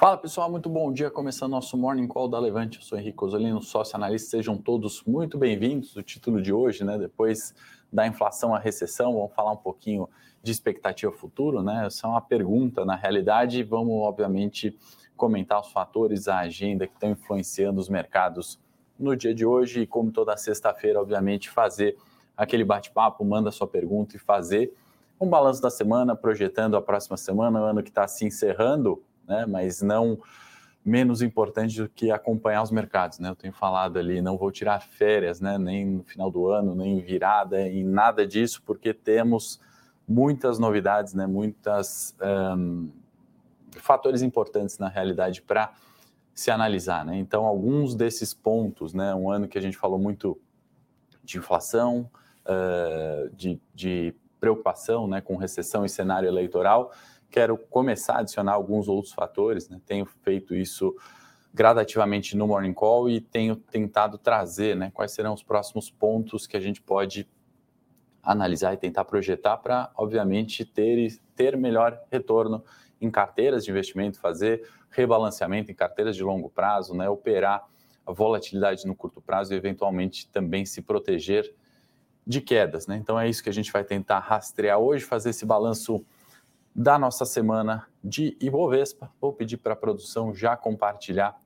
Fala pessoal, muito bom dia. Começando nosso Morning Call da Levante. Eu sou Henrique Osolino, sócio analista. Sejam todos muito bem-vindos. O título de hoje, né? Depois da inflação à recessão, vamos falar um pouquinho de expectativa futuro, né? Essa é uma pergunta, na realidade. Vamos, obviamente, comentar os fatores, a agenda que estão influenciando os mercados no dia de hoje. E como toda sexta-feira, obviamente, fazer aquele bate-papo, manda sua pergunta e fazer um balanço da semana, projetando a próxima semana, o ano que está se encerrando né? mas não menos importante do que acompanhar os mercados. Né? Eu tenho falado ali, não vou tirar férias, né? nem no final do ano, nem virada, em nada disso, porque temos muitas novidades, né? um, fatores importantes na realidade para se analisar. Né? Então, alguns desses pontos, né? um ano que a gente falou muito de inflação, uh, de, de preocupação né? com recessão e cenário eleitoral, quero começar a adicionar alguns outros fatores, né? tenho feito isso gradativamente no Morning Call e tenho tentado trazer né, quais serão os próximos pontos que a gente pode analisar e tentar projetar para, obviamente, ter, ter melhor retorno em carteiras de investimento, fazer rebalanceamento em carteiras de longo prazo, né, operar a volatilidade no curto prazo e, eventualmente, também se proteger de quedas. Né? Então, é isso que a gente vai tentar rastrear hoje, fazer esse balanço da nossa semana de Ibovespa. Vou pedir para a produção já compartilhar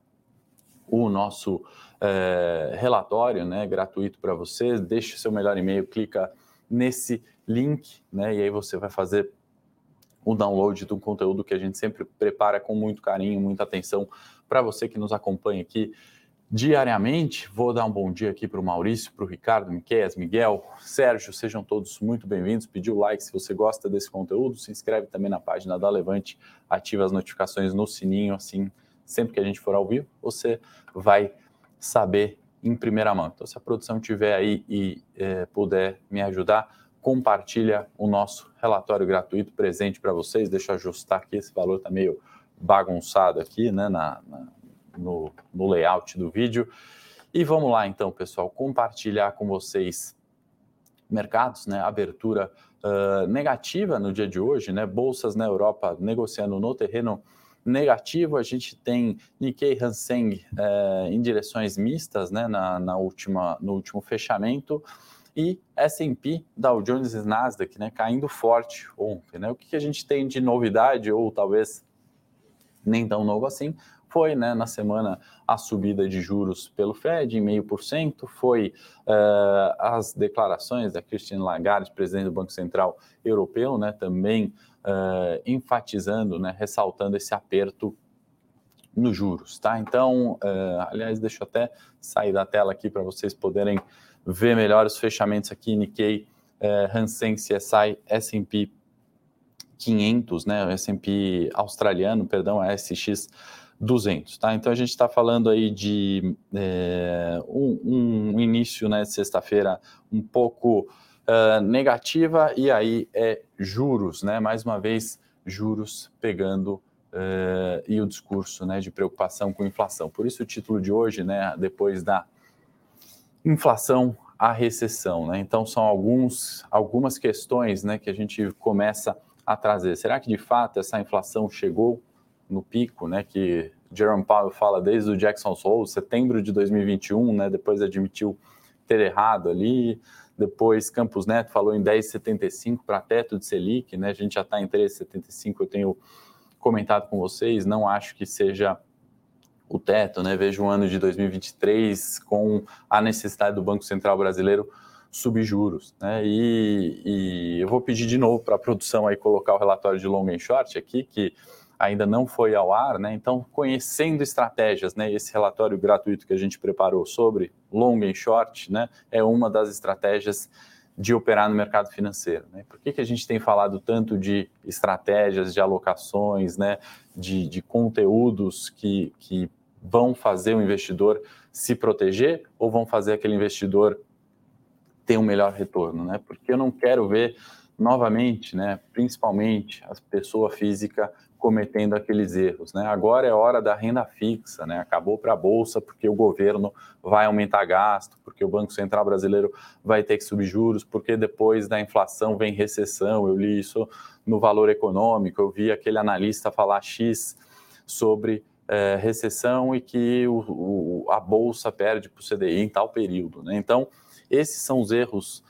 o nosso é, relatório né, gratuito para vocês. Deixe seu melhor e-mail, clica nesse link, né, e aí você vai fazer o download do conteúdo que a gente sempre prepara com muito carinho, muita atenção para você que nos acompanha aqui diariamente. Vou dar um bom dia aqui para o Maurício, para o Ricardo, Miquel, Miguel, Sérgio, sejam todos muito bem-vindos. Pedir o like se você gosta desse conteúdo, se inscreve também na página da Levante, ativa as notificações no sininho, assim, sempre que a gente for ao vivo, você vai saber em primeira mão. Então, se a produção tiver aí e é, puder me ajudar, compartilha o nosso relatório gratuito presente para vocês. Deixa eu ajustar aqui, esse valor está meio bagunçado aqui, né, na, na no, no layout do vídeo. E vamos lá então, pessoal, compartilhar com vocês mercados, né? Abertura uh, negativa no dia de hoje, né? Bolsas na Europa negociando no terreno negativo. A gente tem Nikkei Hang uh, em direções mistas, né? Na, na, última, no último fechamento. E S&P, Dow Jones e Nasdaq, né? Caindo forte ontem, né? O que, que a gente tem de novidade ou talvez nem tão novo assim? Foi né, na semana a subida de juros pelo Fed em meio por cento, foi uh, as declarações da Christine Lagarde, presidente do Banco Central Europeu, né, também uh, enfatizando, né, ressaltando esse aperto nos juros, tá? Então, uh, aliás, deixa eu até sair da tela aqui para vocês poderem ver melhor os fechamentos aqui, Nikkei, Hansen, CSI, S&P 500, né, S&P australiano, perdão, a SX 200, tá? Então a gente está falando aí de é, um, um, início, né, sexta-feira um pouco uh, negativa e aí é juros, né? Mais uma vez juros pegando uh, e o discurso, né, de preocupação com inflação. Por isso o título de hoje, né, depois da inflação a recessão, né? Então são alguns algumas questões, né, que a gente começa a trazer. Será que de fato essa inflação chegou no pico, né, que Jerome Powell fala desde o Jackson Hole, setembro de 2021, né, depois admitiu ter errado ali, depois Campos Neto falou em 10,75 para teto de Selic, né, a gente já está em 13,75, eu tenho comentado com vocês, não acho que seja o teto, né, vejo um ano de 2023 com a necessidade do Banco Central Brasileiro subir juros, né? E, e eu vou pedir de novo para a produção aí colocar o relatório de long and short aqui, que ainda não foi ao ar, né? Então, conhecendo estratégias, né? Esse relatório gratuito que a gente preparou sobre long e short, né? É uma das estratégias de operar no mercado financeiro. Né? Por que, que a gente tem falado tanto de estratégias, de alocações, né? de, de conteúdos que, que vão fazer o investidor se proteger ou vão fazer aquele investidor ter um melhor retorno? Né? Porque eu não quero ver novamente, né, principalmente a pessoa física cometendo aqueles erros. Né? Agora é hora da renda fixa, né? acabou para a Bolsa porque o governo vai aumentar gasto, porque o Banco Central brasileiro vai ter que subir juros, porque depois da inflação vem recessão. Eu li isso no Valor Econômico, eu vi aquele analista falar X sobre é, recessão e que o, o, a bolsa perde para o CDI em tal período. Né? Então, esses são os erros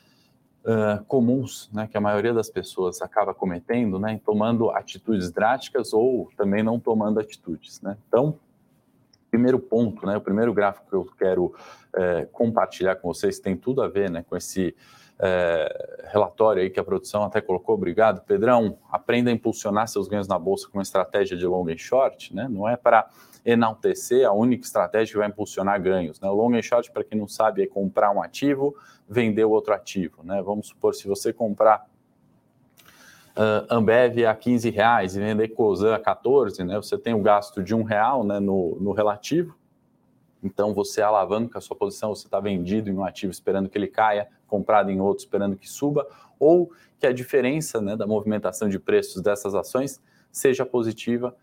uh, comuns né, que a maioria das pessoas acaba cometendo, né, tomando atitudes drásticas ou também não tomando atitudes. Né? Então, primeiro ponto, né, o primeiro gráfico que eu quero é, compartilhar com vocês tem tudo a ver né, com esse é, relatório aí que a produção até colocou. Obrigado, Pedrão. Aprenda a impulsionar seus ganhos na bolsa com uma estratégia de long e short, né? Não é para enaltecer a única estratégia que vai impulsionar ganhos. Né? O long and short, para quem não sabe, é comprar um ativo, vender o outro ativo. Né? Vamos supor, se você comprar uh, Ambev a 15 reais e vender Cosan a 14, né? você tem o um gasto de um real né, no, no relativo, então você alavanca a sua posição, você está vendido em um ativo esperando que ele caia, comprado em outro esperando que suba, ou que a diferença né, da movimentação de preços dessas ações seja positiva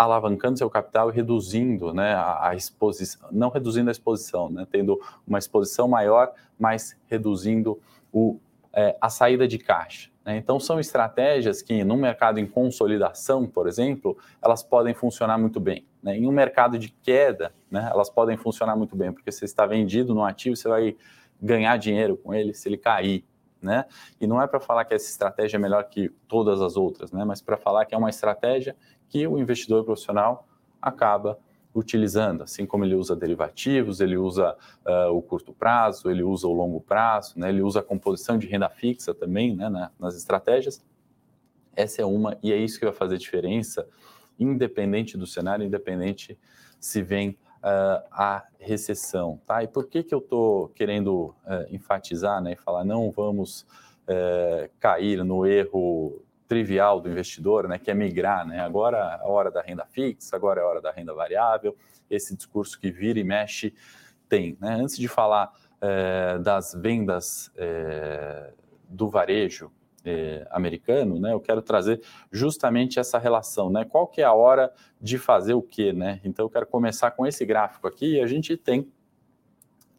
alavancando seu capital e reduzindo né, a, a exposição, não reduzindo a exposição, né, tendo uma exposição maior, mas reduzindo o, é, a saída de caixa. Né? Então, são estratégias que, num mercado em consolidação, por exemplo, elas podem funcionar muito bem. Né? Em um mercado de queda, né, elas podem funcionar muito bem, porque você está vendido no ativo, você vai ganhar dinheiro com ele se ele cair. Né? E não é para falar que essa estratégia é melhor que todas as outras, né? mas para falar que é uma estratégia que o investidor profissional acaba utilizando, assim como ele usa derivativos, ele usa uh, o curto prazo, ele usa o longo prazo, né? ele usa a composição de renda fixa também né? Na, nas estratégias. Essa é uma, e é isso que vai fazer diferença, independente do cenário, independente se vem uh, a recessão. Tá? E por que, que eu estou querendo uh, enfatizar né? e falar não vamos cair no erro trivial do investidor, né, que é migrar, né? Agora é a hora da renda fixa, agora é a hora da renda variável. Esse discurso que vira e mexe tem, né? Antes de falar é, das vendas é, do varejo é, americano, né? Eu quero trazer justamente essa relação, né? Qual que é a hora de fazer o quê, né? Então eu quero começar com esse gráfico aqui. A gente tem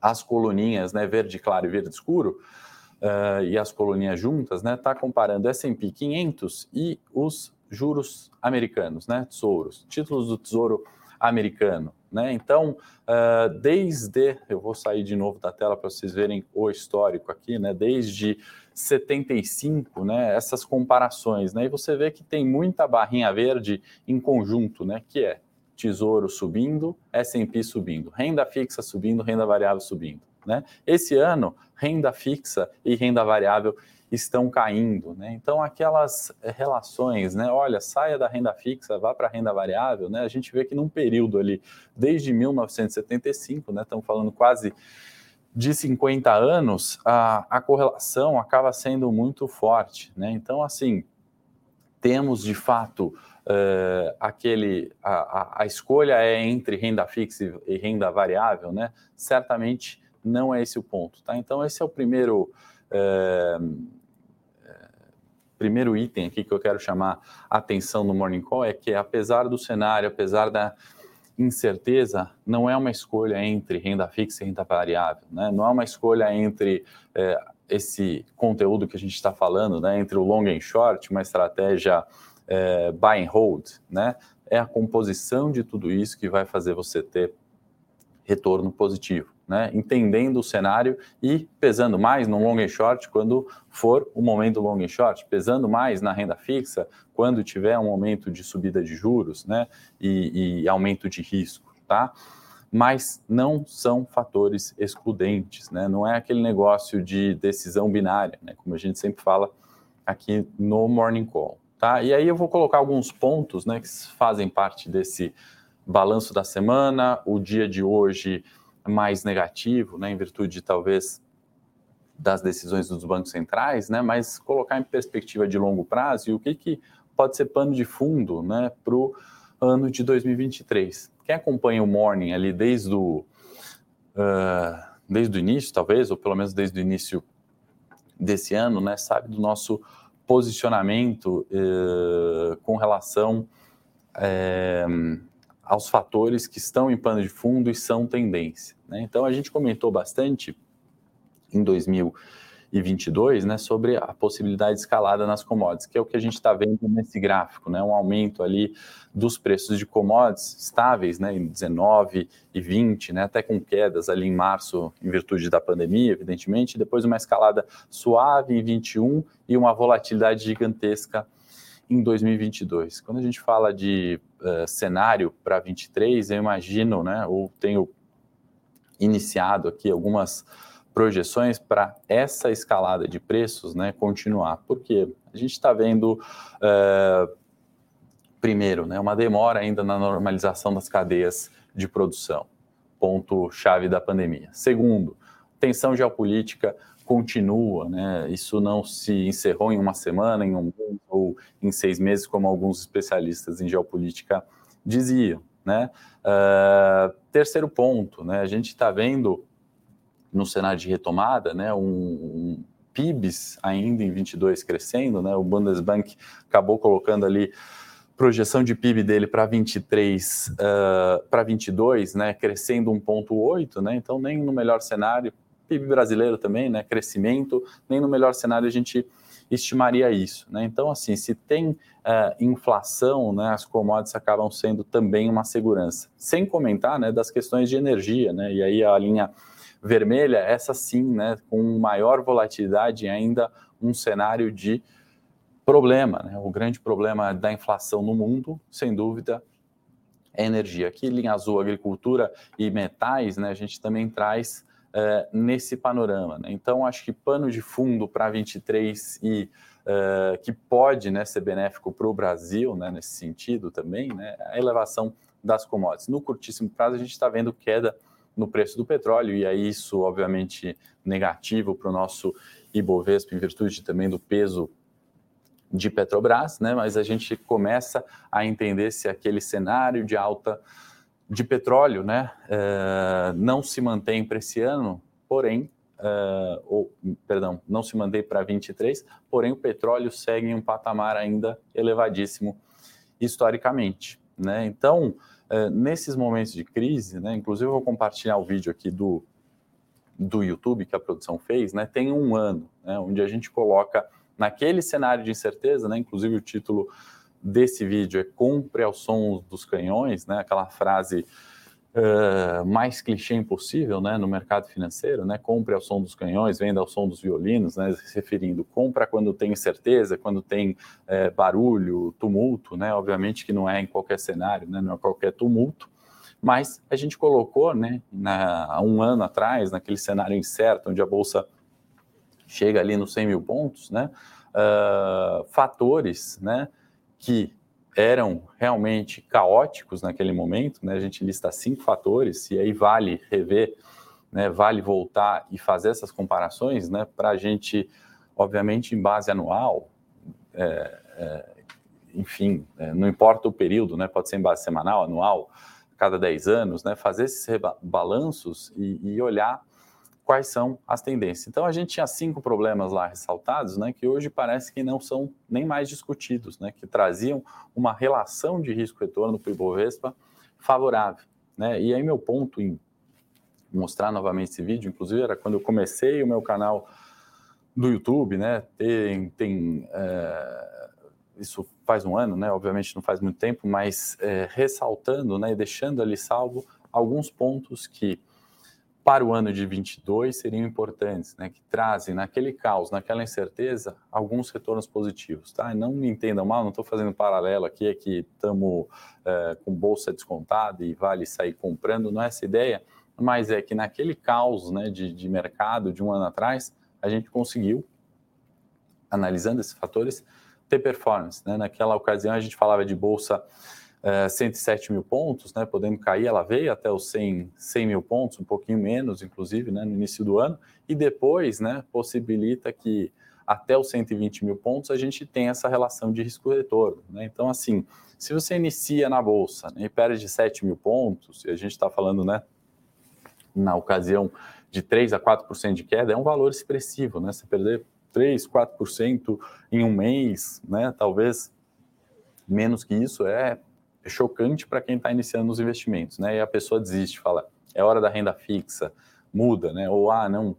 as coluninhas, né? Verde claro e verde escuro uh, e as coluninhas juntas, né, está comparando S&P 500 e os juros americanos, né, tesouros, títulos do tesouro americano. Né? Então, uh, desde, eu vou sair de novo da tela para vocês verem o histórico aqui, né? desde 75, né? essas comparações, né? e você vê que tem muita barrinha verde em conjunto, né? que é tesouro subindo, S&P subindo, renda fixa subindo, renda variável subindo. Né? Esse ano, renda fixa e renda variável estão caindo. Né? Então, aquelas eh, relações, né? olha, saia da renda fixa, vá para a renda variável, né? a gente vê que num período ali, desde 1975, né? estamos falando quase de 50 anos, a, a correlação acaba sendo muito forte. Né? Então, assim, temos de fato uh, aquele a, a, a, escolha é entre renda fixa e renda variável, né? Certamente não é esse o ponto, tá? Então esse é o primeiro é, primeiro item aqui que eu quero chamar a atenção no Morning Call é que apesar do cenário, apesar da incerteza, não é uma escolha entre renda fixa e renda variável, né? Não é uma escolha entre é, esse conteúdo que a gente está falando, né? Entre o long and short, uma estratégia é, buy and hold, né? É a composição de tudo isso que vai fazer você ter retorno positivo né, entendendo o cenário e pesando mais no long and short quando for o momento long and short, pesando mais na renda fixa quando tiver um momento de subida de juros né, e, e aumento de risco, tá? Mas não são fatores excludentes, né? Não é aquele negócio de decisão binária, né? Como a gente sempre fala aqui no Morning Call, tá? E aí eu vou colocar alguns pontos, né, que fazem parte desse balanço da semana, o dia de hoje mais negativo, né, em virtude talvez das decisões dos bancos centrais, né, mas colocar em perspectiva de longo prazo e o que, que pode ser pano de fundo né, para o ano de 2023. Quem acompanha o Morning ali desde o, uh, desde o início, talvez, ou pelo menos desde o início desse ano, né, sabe do nosso posicionamento uh, com relação uh, aos fatores que estão em pano de fundo e são tendência. Né? Então, a gente comentou bastante em 2021 2022, né, sobre a possibilidade de escalada nas commodities, que é o que a gente está vendo nesse gráfico, né, um aumento ali dos preços de commodities estáveis, né, em 19 e 20, né, até com quedas ali em março, em virtude da pandemia, evidentemente, depois uma escalada suave em 21 e uma volatilidade gigantesca em 2022. Quando a gente fala de uh, cenário para 23, eu imagino, né, ou tenho iniciado aqui algumas projeções para essa escalada de preços né, continuar. Porque a gente está vendo, uh, primeiro, né, uma demora ainda na normalização das cadeias de produção, ponto-chave da pandemia. Segundo, tensão geopolítica continua, né? Isso não se encerrou em uma semana, em um mês ou em seis meses, como alguns especialistas em geopolítica diziam, né? Uh, terceiro ponto, né? A gente está vendo no cenário de retomada, né, um, um PIBs ainda em 22 crescendo, né, o Bundesbank acabou colocando ali projeção de PIB dele para 23 uh, para 22, né, crescendo 1.8, né, então nem no melhor cenário, PIB brasileiro também, né, crescimento, nem no melhor cenário a gente estimaria isso, né, então assim, se tem uh, inflação, né, as commodities acabam sendo também uma segurança, sem comentar, né, das questões de energia, né, e aí a linha vermelha, essa sim, né, com maior volatilidade e ainda um cenário de problema. Né? O grande problema da inflação no mundo, sem dúvida, é energia. Aqui, linha azul, agricultura e metais, né, a gente também traz é, nesse panorama. Né? Então, acho que pano de fundo para 23 e é, que pode né, ser benéfico para o Brasil, né, nesse sentido também, né, a elevação das commodities. No curtíssimo prazo, a gente está vendo queda no preço do petróleo, e aí isso, obviamente, negativo para o nosso Ibovespa, em virtude também do peso de Petrobras, né? mas a gente começa a entender se aquele cenário de alta de petróleo né, uh, não se mantém para esse ano, porém, uh, ou, perdão, não se mantém para 23, porém o petróleo segue em um patamar ainda elevadíssimo historicamente. Né? Então, é, nesses momentos de crise, né, inclusive eu vou compartilhar o vídeo aqui do, do YouTube que a produção fez, né, tem um ano, né, onde a gente coloca naquele cenário de incerteza, né, inclusive o título desse vídeo é Compre ao som dos canhões, né, aquela frase uh, mais clichê impossível né, no mercado financeiro, né? Compre ao som dos canhões, venda ao som dos violinos, né? Se referindo, compra quando tem certeza, quando tem uh, barulho, tumulto, né? Obviamente que não é em qualquer cenário, né? Não é qualquer tumulto, mas a gente colocou, né? Na, há um ano atrás, naquele cenário incerto, onde a bolsa chega ali nos 100 mil pontos, né? Uh, fatores, né? Que eram realmente caóticos naquele momento, né? A gente lista cinco fatores e aí vale rever, né? Vale voltar e fazer essas comparações, né? Para a gente, obviamente, em base anual, é, é, enfim, é, não importa o período, né? Pode ser em base semanal, anual, cada 10 anos, né? Fazer esses balanços e, e olhar quais são as tendências. Então a gente tinha cinco problemas lá ressaltados, né, que hoje parece que não são nem mais discutidos, né, que traziam uma relação de risco-retorno para o Ibovespa favorável. Né? E aí meu ponto em mostrar novamente esse vídeo, inclusive era quando eu comecei o meu canal do YouTube, né, tem, tem é, isso faz um ano, né, obviamente não faz muito tempo, mas é, ressaltando, né, e deixando ali salvo alguns pontos que para o ano de 22 seriam importantes, né, que trazem naquele caos, naquela incerteza, alguns retornos positivos, tá? Não me entendam mal, não estou fazendo paralelo aqui, é que estamos é, com bolsa descontada e vale sair comprando, não é essa ideia, mas é que naquele caos né, de, de mercado de um ano atrás, a gente conseguiu, analisando esses fatores, ter performance. Né? Naquela ocasião a gente falava de bolsa 107 é, mil pontos, né, podendo cair, ela veio até os 100, 100 mil pontos, um pouquinho menos, inclusive, né, no início do ano, e depois né, possibilita que até os 120 mil pontos a gente tem essa relação de risco-retorno. Né? Então, assim, se você inicia na Bolsa né, e perde 7 mil pontos, e a gente está falando, né, na ocasião de 3 a 4% de queda, é um valor expressivo, né? Você perder 3, 4% em um mês, né? Talvez menos que isso, é chocante para quem está iniciando nos investimentos, né? E a pessoa desiste, fala, é hora da renda fixa, muda, né? Ou, ah, não,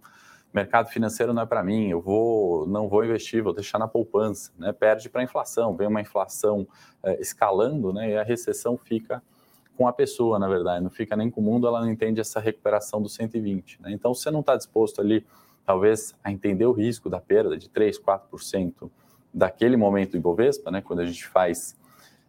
mercado financeiro não é para mim, eu vou, não vou investir, vou deixar na poupança, né? Perde para a inflação, vem uma inflação é, escalando, né? E a recessão fica com a pessoa, na verdade, não fica nem com o mundo, ela não entende essa recuperação do 120, né? Então, você não está disposto ali, talvez, a entender o risco da perda de 3, 4% daquele momento do Ibovespa, né? Quando a gente faz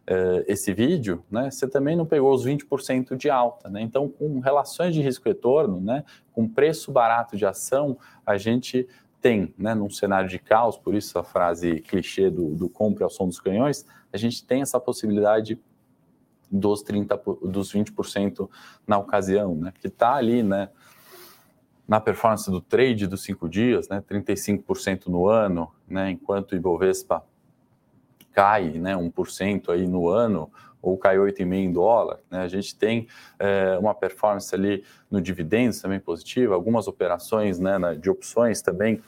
uh, esse vídeo, né, você também não pegou os 20% de alta. Né? Então, com relações de risco-retorno, né, com preço barato de ação, a gente tem, né, num cenário de caos, por isso a frase clichê do, do compre ao som dos canhões, a gente tem essa possibilidade dos 30, dos 20% na ocasião, né, que está ali, né, na performance do trade dos cinco dias, né, 35% no ano, né, enquanto o Ibovespa cai né, 1% aí no ano, ou cai 8,5% em dólar, né, a gente tem é, uma performance ali no dividendos também positiva, algumas operações né, de opções também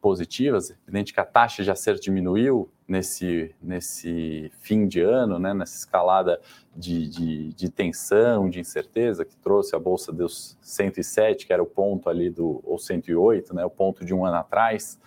positivas, evidente que a taxa de acerto diminuiu nesse, nesse fim de ano, né, nessa escalada de, de, de, tensão, de incerteza, que trouxe a Bolsa dos 107, que era o ponto ali do, ou 108, né, o ponto de um ano atrás,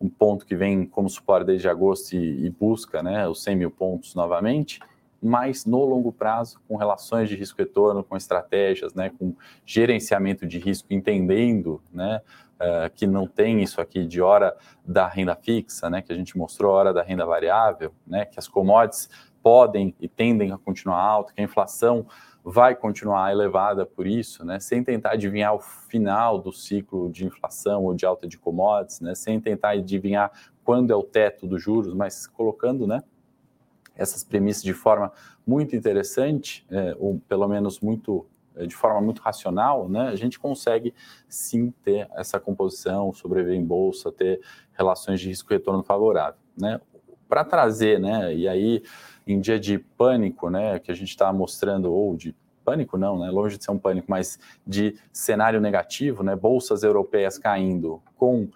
um ponto que vem como suporte desde agosto e, e busca né, os 100 mil pontos novamente, mas no longo prazo, com relações de risco-retorno, com estratégias, né, com gerenciamento de risco, entendendo né, uh, que não tem isso aqui de hora da renda fixa, né, que a gente mostrou, hora da renda variável, né, que as commodities podem e tendem a continuar alta, que a inflação vai continuar elevada por isso, né, sem tentar adivinhar o final do ciclo de inflação ou de alta de commodities, né, sem tentar adivinhar quando é o teto dos juros, mas colocando né, essas premissas de forma muito interessante, é, ou pelo menos muito é, de forma muito racional, né, a gente consegue sim ter essa composição, sobreviver em bolsa, ter relações de risco-retorno favorável. Né? Para trazer, né, e aí em dia de pânico, né, que a gente está mostrando, ou de pânico não, né, longe de ser um pânico, mas de cenário negativo, né, bolsas europeias caindo com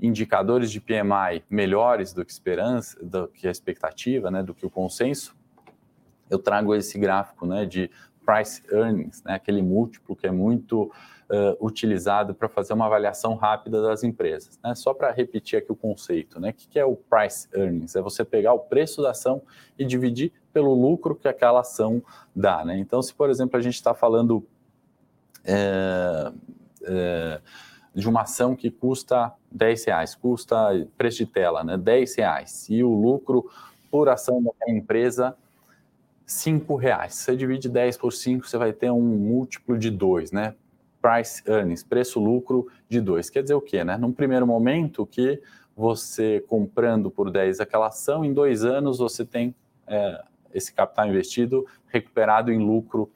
indicadores de PMI melhores do que esperança, do que a expectativa, né, do que o consenso, eu trago esse gráfico, né, de price earnings, né, aquele múltiplo que é muito uh, utilizado para fazer uma avaliação rápida das empresas. Né? Só para repetir aqui o conceito, né? o que, é o price earnings? É você pegar o preço da ação e dividir pelo lucro que aquela ação dá. Né? Então, se por exemplo a gente está falando é, é, de uma ação que custa 10 reais, custa preço de tela, né, 10 reais, e o lucro por ação daquela empresa 5 reais. Você divide 10 por 5, você vai ter um múltiplo de 2, né? Price earnings, preço-lucro de 2. Quer dizer o quê? Né? Num primeiro momento que você comprando por 10 aquela ação, em dois anos você tem é, esse capital investido recuperado em lucro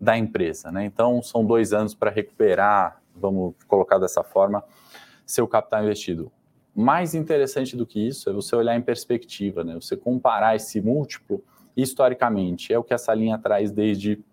da empresa. Né? Então, são dois anos para recuperar, vamos colocar dessa forma, seu capital investido. Mais interessante do que isso é você olhar em perspectiva, né? você comparar esse múltiplo historicamente. É o que essa linha traz desde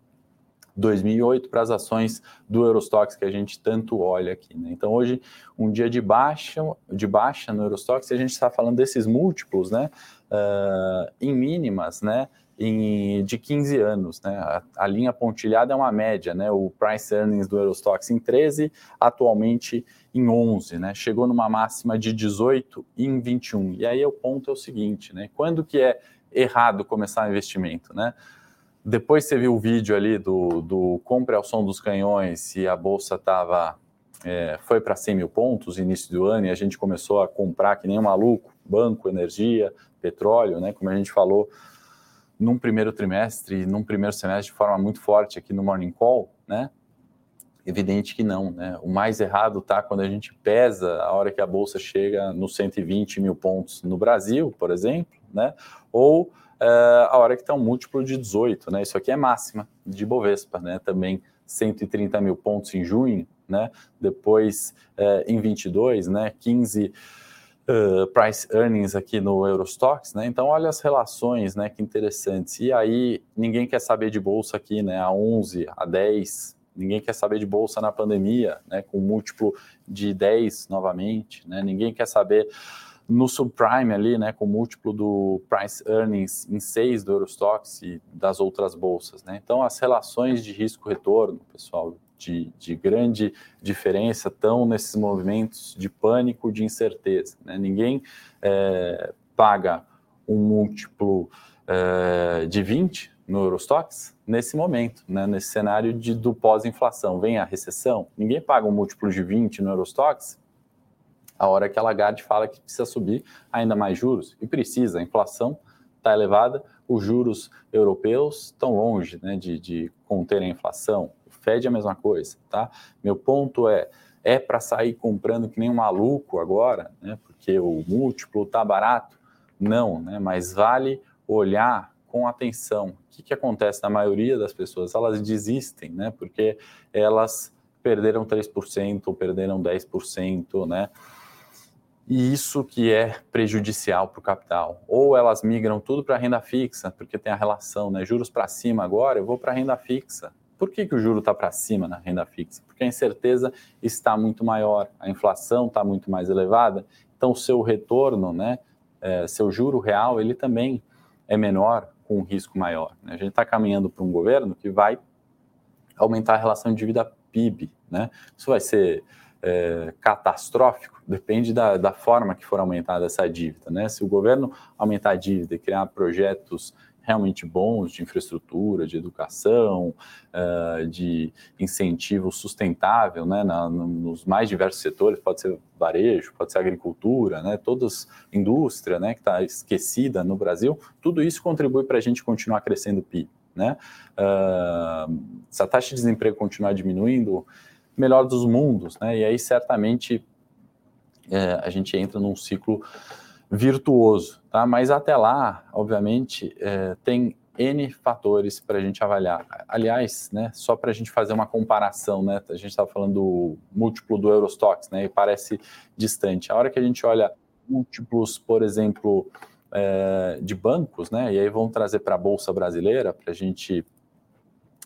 2008 para as ações do Eurostox que a gente tanto olha aqui. Né? Então hoje um dia de baixa, de baixa no Eurostox, a gente está falando desses múltiplos, né, uh, em mínimas, né, em, de 15 anos, né? A, a, linha pontilhada é uma média, né? O price earnings do Eurostox em 13, atualmente em 11, né? Chegou numa máxima de 18 e em 21. E aí o ponto é o seguinte, né? Quando que é errado começar investimento, né? Depois você viu o vídeo ali do, do compre ao som dos canhões e a bolsa estava é, foi para 100 mil pontos início do ano e a gente começou a comprar que nem um maluco, banco, energia, petróleo, né? Como a gente falou num primeiro trimestre, num primeiro semestre de forma muito forte aqui no Morning Call, né? Evidente que não, né? O mais errado tá quando a gente pesa a hora que a bolsa chega nos 120 mil pontos no Brasil, por exemplo, né? Ou uh, a hora que está um múltiplo de 18, né? Isso aqui é máxima de Bovespa, né? Também 130 mil pontos em junho, né? Depois uh, em 22, né? 15 uh, price earnings aqui no Eurostox, né? Então olha as relações, né? Que interessantes. E aí ninguém quer saber de bolsa aqui, né? A 11, a 10, ninguém quer saber de bolsa na pandemia, né? Com múltiplo de 10 novamente, né? Ninguém quer saber no subprime ali, né, com múltiplo do price earnings em 6 do Eurostox e das outras bolsas, né? Então as relações de risco retorno, pessoal, de, de grande diferença estão nesses movimentos de pânico, de incerteza, né? Ninguém é, paga um múltiplo é, de 20 no Eurostox nesse momento, né, nesse cenário de, do pós-inflação. Vem a recessão, ninguém paga um múltiplo de 20 no Eurostox a hora que a Lagarde fala que precisa subir ainda mais juros, e precisa, a inflação está elevada, os juros europeus estão longe né, de, de conter a inflação, o Fed é a mesma coisa, tá? Meu ponto é, é para sair comprando que nem um maluco agora, né, porque o múltiplo está barato? Não, né, mas vale olhar com atenção. O que, que acontece na maioria das pessoas? Elas desistem, né? Porque elas perderam 3% ou perderam 10%, né? E isso que é prejudicial para o capital. Ou elas migram tudo para renda fixa, porque tem a relação, né? Juros para cima agora, eu vou para renda fixa. Por que, que o juro está para cima na renda fixa? Porque a incerteza está muito maior, a inflação está muito mais elevada, então o seu retorno, né, é, seu juro real, ele também é menor com um risco maior. Né? A gente está caminhando para um governo que vai aumentar a relação de dívida PIB. Né? Isso vai ser é, catastrófico? Depende da, da, forma que for aumentada essa dívida. Né? Se o governo aumentar a dívida e criar projetos realmente bons de infraestrutura, de educação, uh, de incentivo sustentável, né, na, nos mais diversos setores, pode ser varejo, pode ser agricultura, né, todas indústria, né, que está esquecida no Brasil, tudo isso contribui para a gente continuar crescendo o PIB, né? Uh, se a taxa de desemprego continuar diminuindo, melhor dos mundos, né? E aí certamente é, a gente entra num ciclo virtuoso, tá? Mas até lá, obviamente, é, tem N fatores para a gente avaliar. Aliás, né, só para a gente fazer uma comparação, né, a gente estava falando do múltiplo do Eurostox, né, e parece distante. A hora que a gente olha múltiplos, por exemplo, é, de bancos, né, e aí vamos trazer para a Bolsa Brasileira para a gente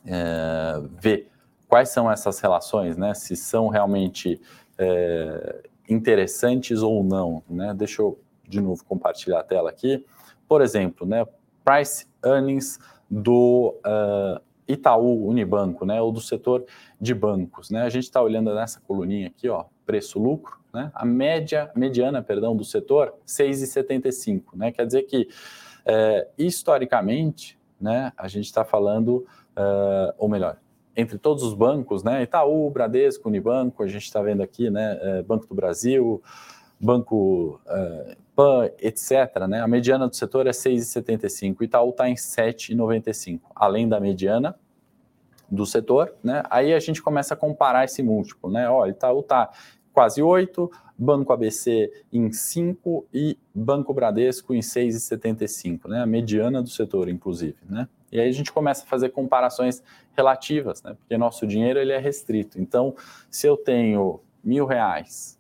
é, ver quais são essas relações, né, se são realmente é, interessantes ou não. Né? Deixa eu de novo compartilhar a tela aqui. Por exemplo, né, price earnings do uh, Itaú Unibanco, né, ou do setor de bancos. Né? A gente está olhando nessa coluninha aqui, ó, preço-lucro, né? a média, mediana, perdão, do setor, 6,75. Né? Quer dizer que, é, historicamente, né, a gente está falando, uh, ou melhor, entre todos os bancos, né, Itaú, Bradesco, Unibanco, a gente está vendo aqui, né, é, Banco do Brasil, Banco uh, PAN, etc., né, a mediana do setor é 6,75, Itaú está em 7,95, além da mediana do setor, né, aí a gente começa a comparar esse múltiplo, né, olha, Itaú está quase 8, Banco ABC em 5 e Banco Bradesco em 6,75, né, a mediana do setor, inclusive, né. E aí a gente começa a fazer comparações relativas, né, porque nosso dinheiro ele é restrito. Então, se eu tenho mil reais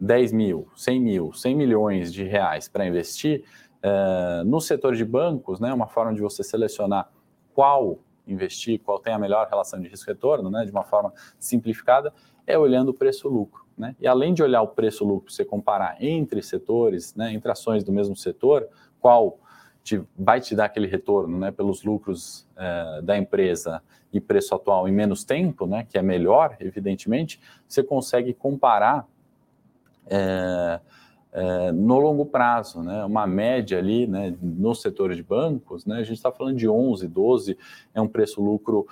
10 mil, 100 mil, 100 milhões de reais para investir, uh, no setor de bancos, né, uma forma de você selecionar qual investir, qual tem a melhor relação de risco-retorno, né, de uma forma simplificada, é olhando o preço-lucro. Né? E além de olhar o preço-lucro, você comparar entre setores, né, entre ações do mesmo setor, qual te, vai te dar aquele retorno né, pelos lucros uh, da empresa e preço atual em menos tempo, né, que é melhor, evidentemente, você consegue comparar é, é, no longo prazo, né, uma média ali né, no setor de bancos, né, a gente está falando de 11, 12, é um preço-lucro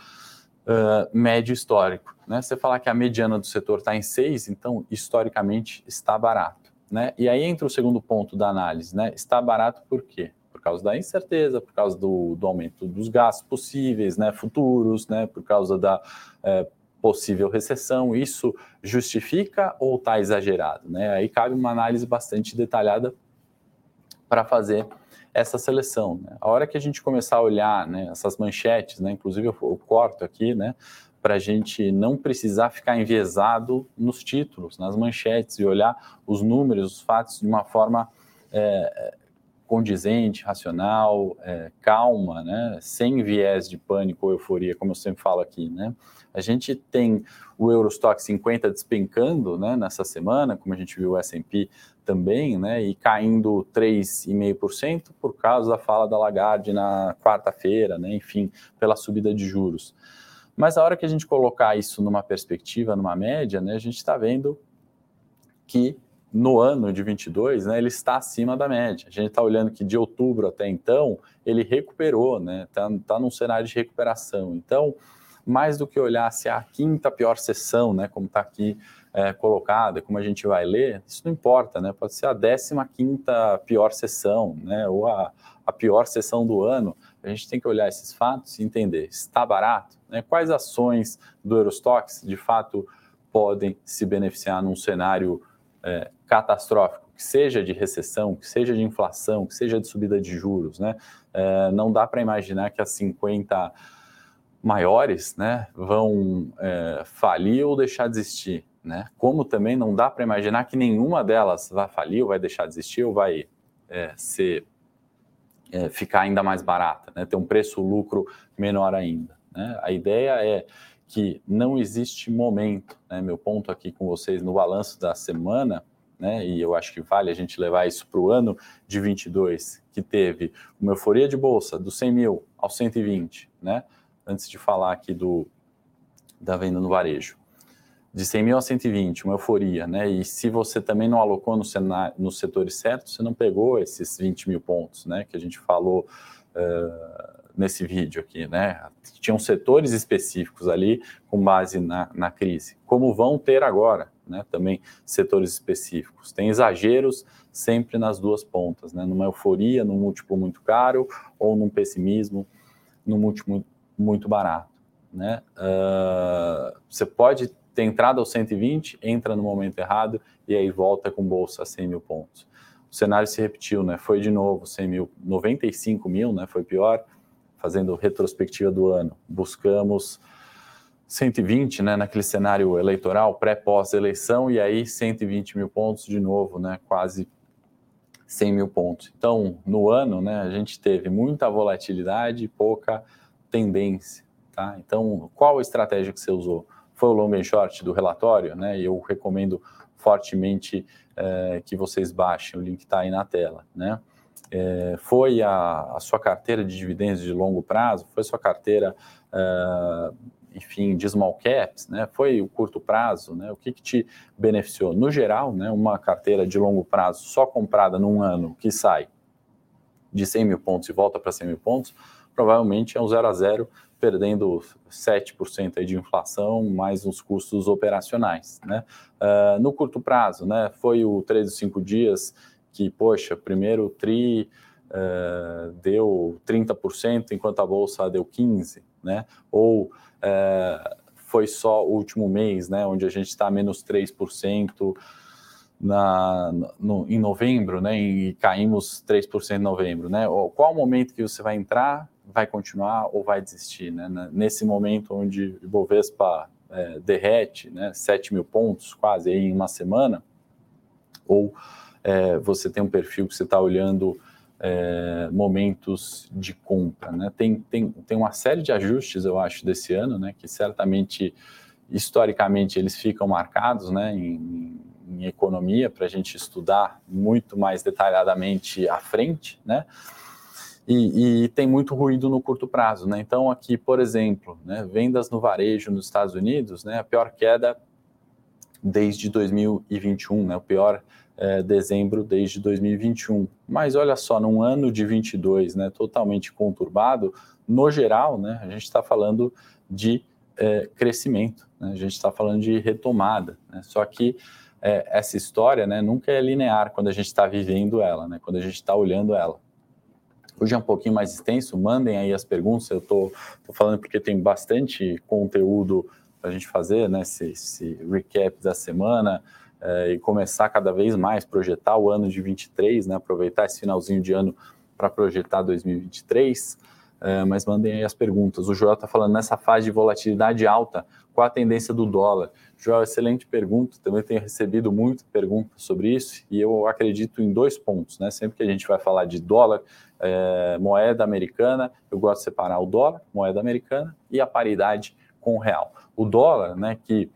uh, médio histórico. Né? Você falar que a mediana do setor está em 6, então historicamente está barato. Né? E aí entra o segundo ponto da análise, né? está barato por quê? Causa da incerteza, por causa do, do aumento dos gastos possíveis, né, futuros, né, por causa da é, possível recessão, isso justifica ou está exagerado? Né? Aí cabe uma análise bastante detalhada para fazer essa seleção. Né? A hora que a gente começar a olhar né, essas manchetes, né, inclusive eu, eu corto aqui, né, para a gente não precisar ficar enviesado nos títulos, nas manchetes, e olhar os números, os fatos de uma forma é, condizente, racional, é, calma, né? sem viés de pânico ou euforia, como eu sempre falo aqui. Né? A gente tem o Eurostock 50 despencando né, nessa semana, como a gente viu o S&P também, né, e caindo 3,5% por causa da fala da Lagarde na quarta-feira, né, enfim, pela subida de juros. Mas a hora que a gente colocar isso numa perspectiva, numa média, né, a gente está vendo que no ano de 22, né, ele está acima da média. A gente está olhando que de outubro até então, ele recuperou, né, está tá num cenário de recuperação. Então, mais do que olhar se é a quinta pior sessão, né, como está aqui é, colocada, como a gente vai ler, isso não importa, né, pode ser a décima quinta pior sessão, né, ou a, a pior sessão do ano. A gente tem que olhar esses fatos e entender, está barato? Né, quais ações do Eurostox, de fato, podem se beneficiar num cenário é, catastrófico, que seja de recessão, que seja de inflação, que seja de subida de juros, né? É, não dá para imaginar que as 50 maiores né, vão é, falir ou deixar de existir. Né? Como também não dá para imaginar que nenhuma delas vai falir ou vai deixar de existir ou vai é, ser, é, ficar ainda mais barata, né? ter um preço-lucro menor ainda. Né? A ideia é que não existe momento, né? meu ponto aqui com vocês no balanço da semana, né? e eu acho que vale a gente levar isso para o ano de 22, que teve uma euforia de bolsa do 100 mil ao 120, né? antes de falar aqui do, da venda no varejo. De 100 mil a 120, uma euforia, né? E se você também não alocou no cenário, nos setores certos, você não pegou esses 20 mil pontos, né? Que a gente falou uh, nesse vídeo aqui, né? Tinham setores específicos ali com base na, na crise, como vão ter agora, né? Também setores específicos. Tem exageros sempre nas duas pontas, né? Numa euforia, num múltiplo muito caro, ou num pessimismo, num múltiplo muito barato. Né? Uh, você pode ter entrado aos 120, entra no momento errado e aí volta com bolsa a 100 mil pontos. O cenário se repetiu, né? foi de novo 100 mil, 95 mil, né? foi pior, fazendo retrospectiva do ano. Buscamos 120 né, naquele cenário eleitoral, pré-pós-eleição, e aí 120 mil pontos de novo, né, quase 100 mil pontos. Então, no ano, né, a gente teve muita volatilidade e pouca tendência. Tá? Então, qual a estratégia que você usou? Foi o long and short do relatório, né? E eu recomendo fortemente é, que vocês baixem, o link está aí na tela, né? É, foi a, a, sua carteira de dividendos de longo prazo? Foi sua carteira, é, enfim, de small caps? Né? Foi o curto prazo? Né? O que, que te beneficiou? No geral, né, uma carteira de longo prazo só comprada num ano que sai de 100 mil pontos e volta para 100 mil pontos, provavelmente é um 0 a 0, perdendo 7% de inflação, mais os custos operacionais. Né? Uh, no curto prazo, né, foi o 3 ou 5 dias que, poxa, primeiro TRI uh, deu 30%, enquanto a Bolsa deu 15%, né? ou uh, foi só o último mês, né, onde a gente está menos 3%, na, no, em novembro, né, e caímos 3% em novembro, né, qual o momento que você vai entrar, vai continuar ou vai desistir, né, nesse momento onde o Bovespa é, derrete, né, 7 mil pontos quase em uma semana, ou é, você tem um perfil que você está olhando é, momentos de compra, né, tem, tem, tem uma série de ajustes, eu acho, desse ano, né, que certamente, historicamente, eles ficam marcados, né, em, em economia para a gente estudar muito mais detalhadamente à frente, né? E, e, tem muito ruído no curto prazo, né? Então aqui, por exemplo, né, vendas no varejo nos Estados Unidos, né, a pior queda desde 2021, né, o pior é, dezembro desde 2021. Mas olha só, num ano de 22, né, totalmente conturbado, no geral, né, a gente está falando de é, crescimento, né, a gente está falando de retomada, né, só que é, essa história né, nunca é linear quando a gente está vivendo ela, né, quando a gente está olhando ela. Hoje é um pouquinho mais extenso, mandem aí as perguntas, eu estou falando porque tem bastante conteúdo para a gente fazer, né, esse, recap da semana, é, e começar cada vez mais, projetar o ano de 23, né, aproveitar esse finalzinho de ano para projetar 2023. Uh, é, mas mandem aí as perguntas. O Joel está falando nessa fase de volatilidade alta, qual a tendência do dólar? Joel, excelente pergunta. Também tenho recebido muitas perguntas sobre isso e eu acredito em dois pontos, né? Sempre que a gente vai falar de dólar, é, moeda americana, eu gosto de separar o dólar, moeda americana e a paridade com o real. O dólar, né, que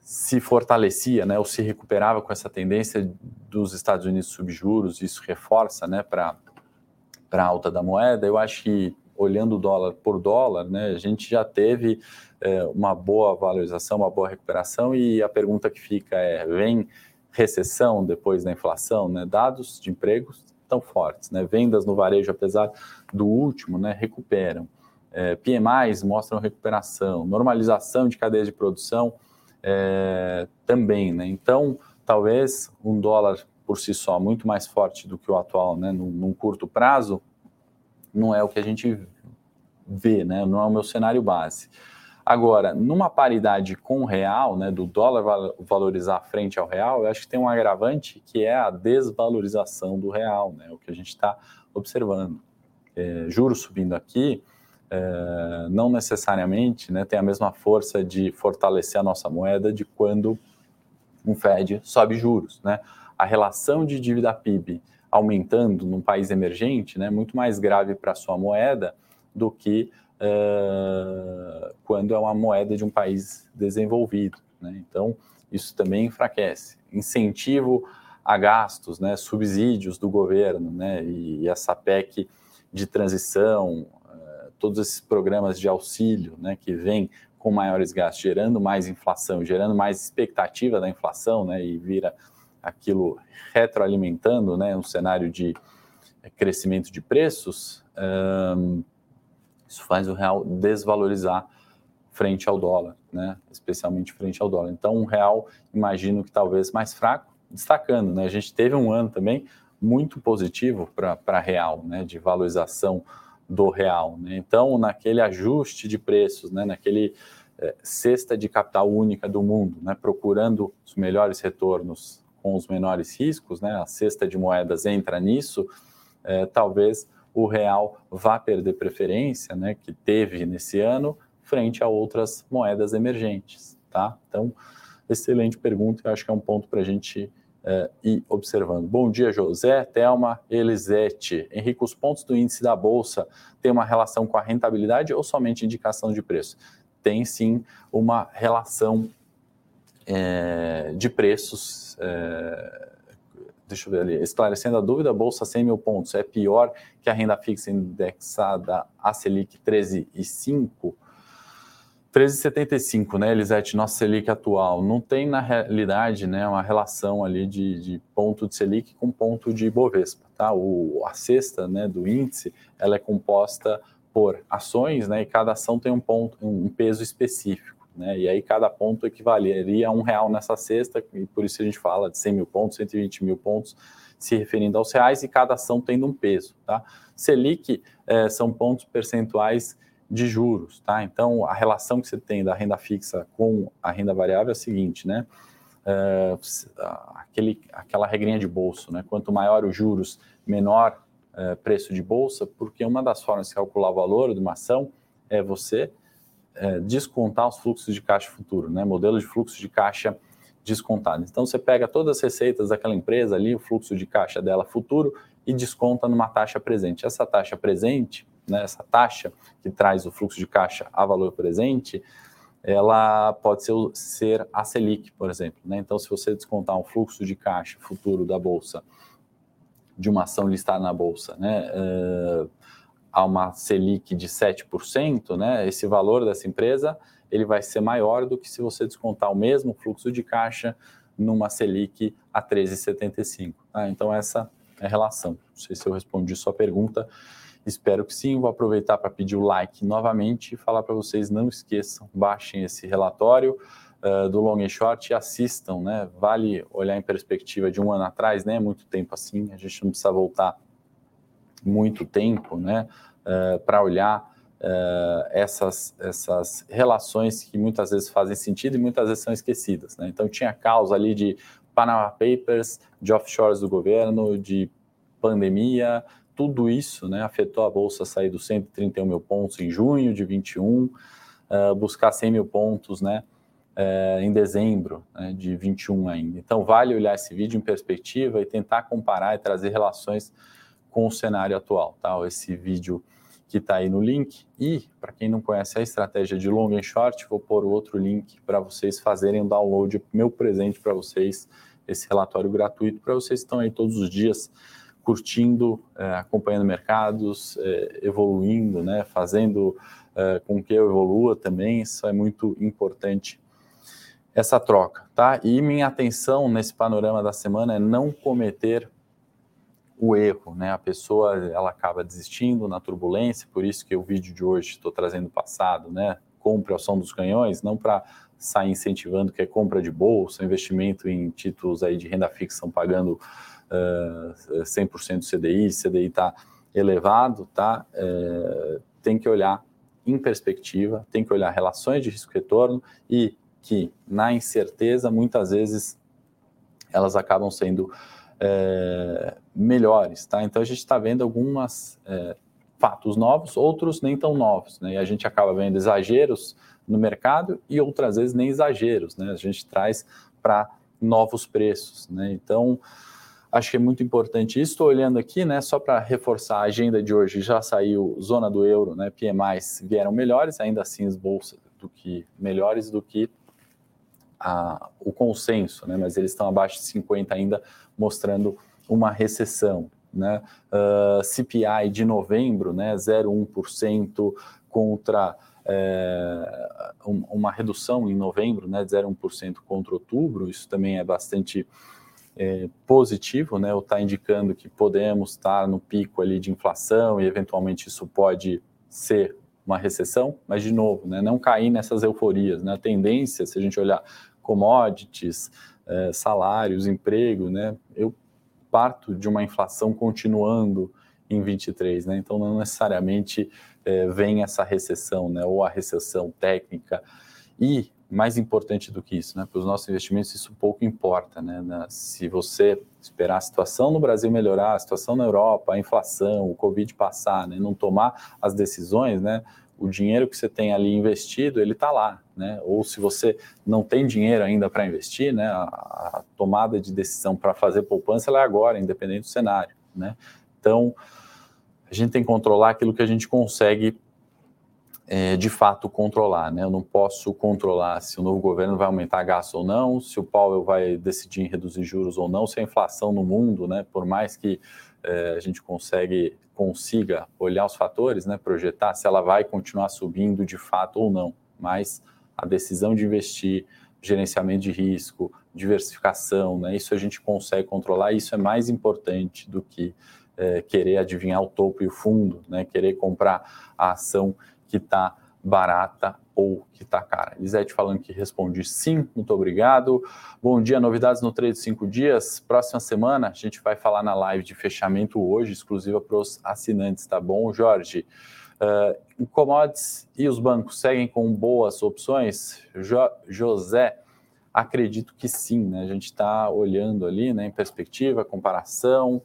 se fortalecia, né, ou se recuperava com essa tendência dos Estados Unidos subjuros, isso reforça, né, para para alta da moeda, eu acho que olhando dólar por dólar, né, a gente já teve é, uma boa valorização, uma boa recuperação, e a pergunta que fica é: vem recessão depois da inflação? Né? Dados de empregos tão fortes, né? vendas no varejo, apesar do último, né, recuperam. É, PMIs mostram recuperação, normalização de cadeias de produção é, também. Né? Então, talvez um dólar por si só muito mais forte do que o atual, né, num, num, curto prazo, não é o que a gente vê, né, não é o meu cenário base. Agora, numa paridade com o real, né, do dólar valorizar frente ao real, eu acho que tem um agravante que é a desvalorização do real, né, o que a gente está observando. É, juros subindo aqui, é, não necessariamente né, tem a mesma força de fortalecer a nossa moeda de quando um Fed sobe juros, né? a relação de dívida PIB aumentando num país emergente, né, muito mais grave para a sua moeda do que uh, quando é uma moeda de um país desenvolvido. Né? Então, isso também enfraquece. Incentivo a gastos, né, subsídios do governo, né, e essa PEC de transição, uh, todos esses programas de auxílio, né, que vêm com maiores gastos, gerando mais inflação, gerando mais expectativa da inflação, né, e vira aquilo retroalimentando né, um cenário de crescimento de preços, isso faz o real desvalorizar frente ao dólar, né, especialmente frente ao dólar. Então, um real, imagino que talvez mais fraco, destacando, né, a gente teve um ano também muito positivo para real, né, de valorização do real. Né? Então, naquele ajuste de preços, né, naquele é, cesta de capital única do mundo, né, procurando os melhores retornos com os menores riscos, né, a cesta de moedas entra nisso, é, talvez o real vá perder preferência, né, que teve nesse ano, frente a outras moedas emergentes. Tá? Então, excelente pergunta, eu acho que é um ponto para a gente é, ir observando. Bom dia, José, Thelma, Elisete. Henrique, os pontos do índice da Bolsa têm uma relação com a rentabilidade ou somente indicação de preço? Tem sim uma relação é, de preços. É, deixa eu ver ali, esclarecendo a dúvida, a Bolsa 100 mil pontos é pior que a renda fixa indexada a Selic 13,5? 13,75, né, Elisete, nossa Selic atual. Não tem, na realidade, né, uma relação ali de, de ponto de Selic com ponto de Bovespa, tá? O, a cesta, né, do índice, ela é composta por ações, né, e cada ação tem um ponto, um peso específico. Né? E aí cada ponto equivaleria a um real nessa cesta, e por isso a gente fala de 100 mil pontos, 120 mil pontos, se referindo aos reais, e cada ação tendo um peso. Tá? Selic é, são pontos percentuais de juros. Tá? Então, a relação que você tem da renda fixa com a renda variável é a seguinte, né? É, aquele, aquela regrinha de bolso, né? Quanto maior os juros, menor é, preço de bolsa, porque uma das formas de calcular o valor de uma ação é você é, descontar os fluxos de caixa futuro, né? Modelo de fluxo de caixa descontado. Então você pega todas as receitas daquela empresa ali, o fluxo de caixa dela futuro e desconta numa taxa presente. Essa taxa presente, né, essa taxa que traz o fluxo de caixa a valor presente, ela pode ser, ser a Selic, por exemplo. Né? Então, se você descontar um fluxo de caixa futuro da bolsa de uma ação listada na bolsa, né, uh, a uma Selic de 7%, né, esse valor dessa empresa ele vai ser maior do que se você descontar o mesmo fluxo de caixa numa Selic a 13,75. Tá? Então, essa é a relação. Não sei se eu respondi sua pergunta. Espero que sim. Vou aproveitar para pedir o like novamente e falar para vocês: não esqueçam, baixem esse relatório uh, do Long and Short e assistam. Né? Vale olhar em perspectiva de um ano atrás, né? muito tempo assim, a gente não precisa voltar muito tempo, né, uh, para olhar uh, essas, essas relações que muitas vezes fazem sentido e muitas vezes são esquecidas. Né? Então, tinha causa ali de Panama Papers, de offshores do governo, de pandemia, tudo isso né, afetou a Bolsa sair dos 131 mil pontos em junho de 21, uh, buscar 100 mil pontos né, uh, em dezembro né, de 21 ainda. Então, vale olhar esse vídeo em perspectiva e tentar comparar e trazer relações com o cenário atual. Tá? Esse vídeo que está aí no link. E, para quem não conhece a estratégia de long and short, vou pôr outro link para vocês fazerem o download, meu presente para vocês, esse relatório gratuito, para vocês que estão aí todos os dias curtindo, é, acompanhando mercados, é, evoluindo, né, fazendo é, com que eu evolua também, isso é muito importante, essa troca, tá? E minha atenção nesse panorama da semana é não cometer o erro, né? A pessoa ela acaba desistindo na turbulência, por isso que o vídeo de hoje estou trazendo passado, né? Compre a ação dos canhões, não para sair incentivando que é compra de bolsa, investimento em títulos aí de renda fixa pagando uh, 100% do CDI, CDI está elevado, tá? Uh, tem que olhar em perspectiva, tem que olhar relações de risco-retorno e que na incerteza muitas vezes elas acabam sendo é, melhores, tá? Então a gente está vendo algumas é, fatos novos, outros nem tão novos, né? E a gente acaba vendo exageros no mercado e outras vezes nem exageros, né? A gente traz para novos preços, né? Então acho que é muito importante. Estou olhando aqui, né? Só para reforçar a agenda de hoje, já saiu zona do euro, né? PMIs vieram melhores, ainda assim as bolsas do que melhores do que a, o consenso, né? Mas eles estão abaixo de 50 ainda mostrando uma recessão. Né? Uh, ah, CPI de novembro, né, 0,1% contra é, uma redução em novembro né, de 0,1% contra outubro, isso também é bastante é, positivo, né, está indicando que podemos estar no pico ali de inflação e eventualmente isso pode ser uma recessão, mas de novo, né, não cair nessas euforias. Né, a tendência, se a gente olhar commodities, é, salários, emprego, né? Eu parto de uma inflação continuando em 23, né? Então não necessariamente é, vem essa recessão, né? Ou a recessão técnica e mais importante do que isso, né? Para os nossos investimentos isso pouco importa, né? Se você esperar a situação no Brasil melhorar, a situação na Europa, a inflação, o Covid passar, né? Não tomar as decisões, né? O dinheiro que você tem ali investido, ele está lá, né? Ou se você não tem dinheiro ainda para investir, né? A, a, tomada de decisão para fazer poupança é agora, independente do cenário, né? Então, a gente tem que controlar aquilo que a gente consegue é, de fato controlar, né? Eu não posso controlar se o novo governo vai aumentar gasto ou não, se o Powell vai decidir em reduzir juros ou não, se a inflação no mundo, né? Por mais que é, a gente consegue consiga olhar os fatores, né, projetar se ela vai continuar subindo de fato ou não. Mas a decisão de investir, gerenciamento de risco, diversificação, né, isso a gente consegue controlar. Isso é mais importante do que é, querer adivinhar o topo e o fundo, né, querer comprar a ação que está barata ou que está cara. Lisete falando que respondi sim, muito obrigado. Bom dia, novidades no trade de 5 dias. Próxima semana a gente vai falar na live de fechamento hoje, exclusiva para os assinantes, tá bom, Jorge? Uh, commodities e os bancos seguem com boas opções? Jo José, acredito que sim, né? A gente está olhando ali né, em perspectiva, comparação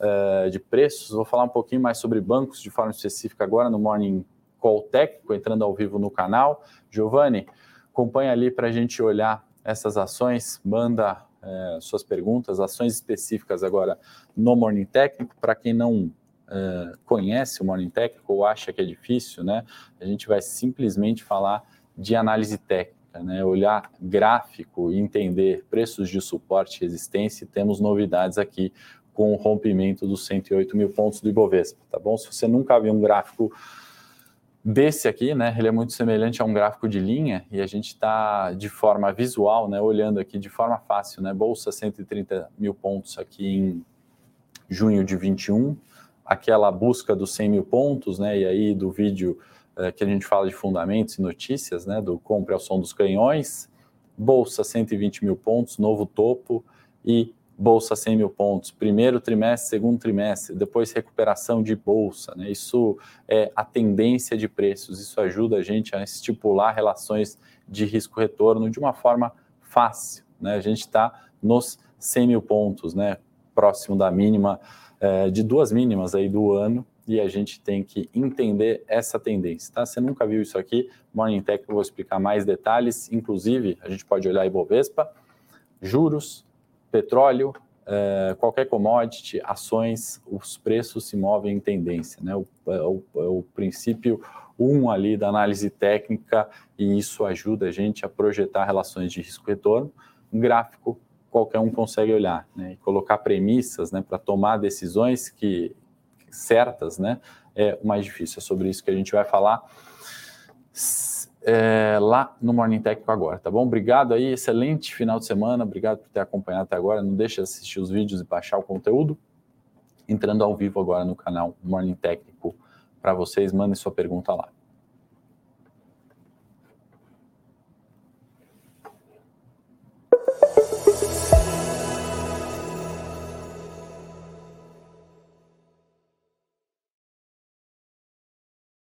uh, de preços. Vou falar um pouquinho mais sobre bancos de forma específica agora no Morning Call Técnico, entrando ao vivo no canal. Giovanni, acompanha ali para a gente olhar essas ações, manda é, suas perguntas, ações específicas agora no Morning Técnico. Para quem não é, conhece o Morning Técnico ou acha que é difícil, né, a gente vai simplesmente falar de análise técnica, né, olhar gráfico e entender preços de suporte e resistência. E temos novidades aqui com o rompimento dos 108 mil pontos do Ibovespa, tá bom? Se você nunca viu um gráfico desse aqui, né, ele é muito semelhante a um gráfico de linha e a gente está de forma visual, né, olhando aqui de forma fácil, né, bolsa 130 mil pontos aqui em junho de 21, aquela busca dos 100 mil pontos, né, e aí do vídeo é, que a gente fala de fundamentos e notícias, né, do compre ao som dos canhões, bolsa 120 mil pontos, novo topo e bolsa 100 mil pontos, primeiro trimestre, segundo trimestre, depois recuperação de bolsa. Né? Isso é a tendência de preços, isso ajuda a gente a estipular relações de risco-retorno de uma forma fácil. Né? A gente está nos 100 mil pontos, né? próximo da mínima é, de duas mínimas aí do ano e a gente tem que entender essa tendência, tá? Você nunca viu isso aqui, Morning Tech eu vou explicar mais detalhes, inclusive a gente pode olhar Ibovespa, juros, petróleo, é, qualquer commodity, ações, os preços se movem em tendência, né? O, é o, é o princípio um ali da análise técnica e isso ajuda a gente a projetar relações de risco-retorno. Um gráfico qualquer um consegue olhar né, e colocar premissas né, para tomar decisões que certas né, é o mais difícil. É sobre isso que a gente vai falar é, lá no Morning Técnico agora, tá bom? Obrigado aí, excelente final de semana, obrigado por ter acompanhado até agora. Não deixe de assistir os vídeos e baixar o conteúdo. Entrando ao vivo agora no canal Morning Técnico para vocês, mandem sua pergunta lá.